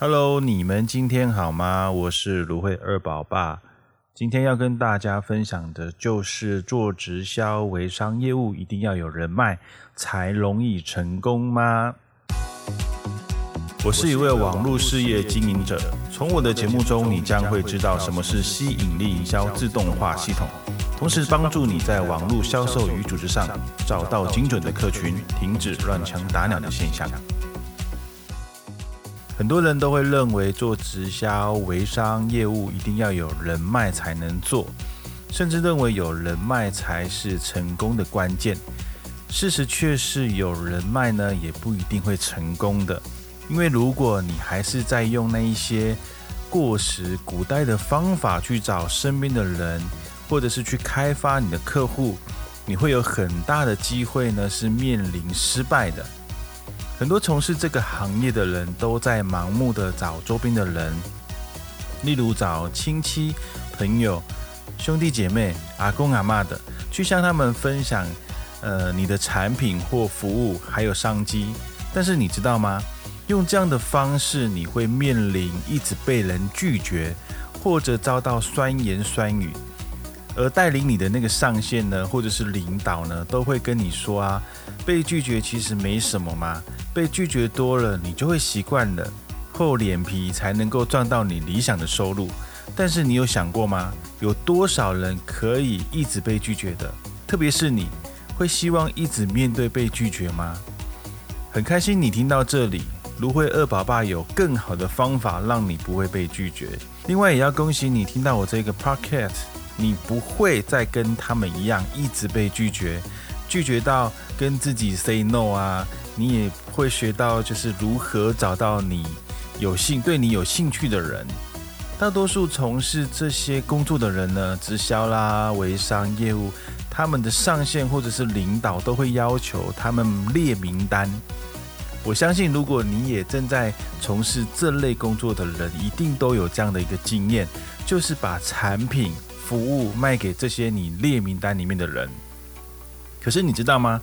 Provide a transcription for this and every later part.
Hello，你们今天好吗？我是芦荟二宝爸。今天要跟大家分享的就是做直销微商业务，一定要有人脉才容易成功吗？我是一位网络事业经营者，从我的节目中，你将会知道什么是吸引力营销自动化系统，同时帮助你在网络销售与组织上找到精准的客群，停止乱枪打鸟的现象。很多人都会认为做直销、微商业务一定要有人脉才能做，甚至认为有人脉才是成功的关键。事实却是，有人脉呢也不一定会成功的。因为如果你还是在用那一些过时、古代的方法去找身边的人，或者是去开发你的客户，你会有很大的机会呢是面临失败的。很多从事这个行业的人都在盲目的找周边的人，例如找亲戚、朋友、兄弟姐妹、阿公阿妈的，去向他们分享，呃，你的产品或服务还有商机。但是你知道吗？用这样的方式，你会面临一直被人拒绝，或者遭到酸言酸语。而带领你的那个上线呢，或者是领导呢，都会跟你说啊，被拒绝其实没什么嘛，被拒绝多了，你就会习惯了，厚脸皮才能够赚到你理想的收入。但是你有想过吗？有多少人可以一直被拒绝的？特别是你会希望一直面对被拒绝吗？很开心你听到这里，芦荟二宝爸有更好的方法让你不会被拒绝。另外也要恭喜你听到我这个 Pocket。你不会再跟他们一样一直被拒绝，拒绝到跟自己 say no 啊！你也会学到就是如何找到你有兴对你有兴趣的人。大多数从事这些工作的人呢，直销啦、微商业务，他们的上线或者是领导都会要求他们列名单。我相信，如果你也正在从事这类工作的人，一定都有这样的一个经验，就是把产品。服务卖给这些你列名单里面的人，可是你知道吗？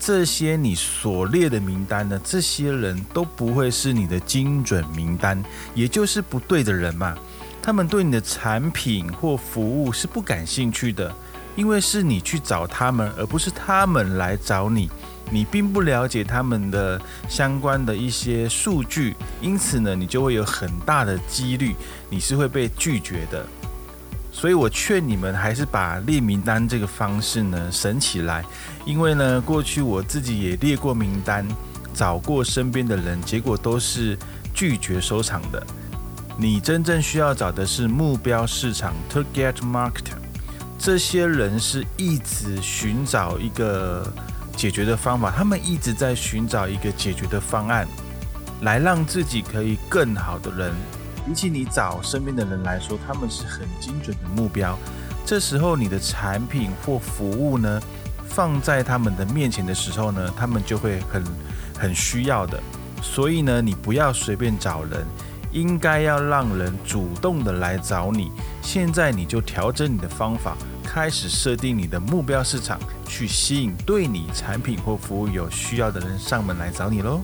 这些你所列的名单呢？这些人都不会是你的精准名单，也就是不对的人嘛。他们对你的产品或服务是不感兴趣的，因为是你去找他们，而不是他们来找你。你并不了解他们的相关的一些数据，因此呢，你就会有很大的几率你是会被拒绝的。所以我劝你们还是把列名单这个方式呢省起来，因为呢过去我自己也列过名单，找过身边的人，结果都是拒绝收场的。你真正需要找的是目标市场 （target market），这些人是一直寻找一个解决的方法，他们一直在寻找一个解决的方案，来让自己可以更好的人。比起你找身边的人来说，他们是很精准的目标。这时候，你的产品或服务呢，放在他们的面前的时候呢，他们就会很很需要的。所以呢，你不要随便找人，应该要让人主动的来找你。现在你就调整你的方法，开始设定你的目标市场，去吸引对你产品或服务有需要的人上门来找你喽。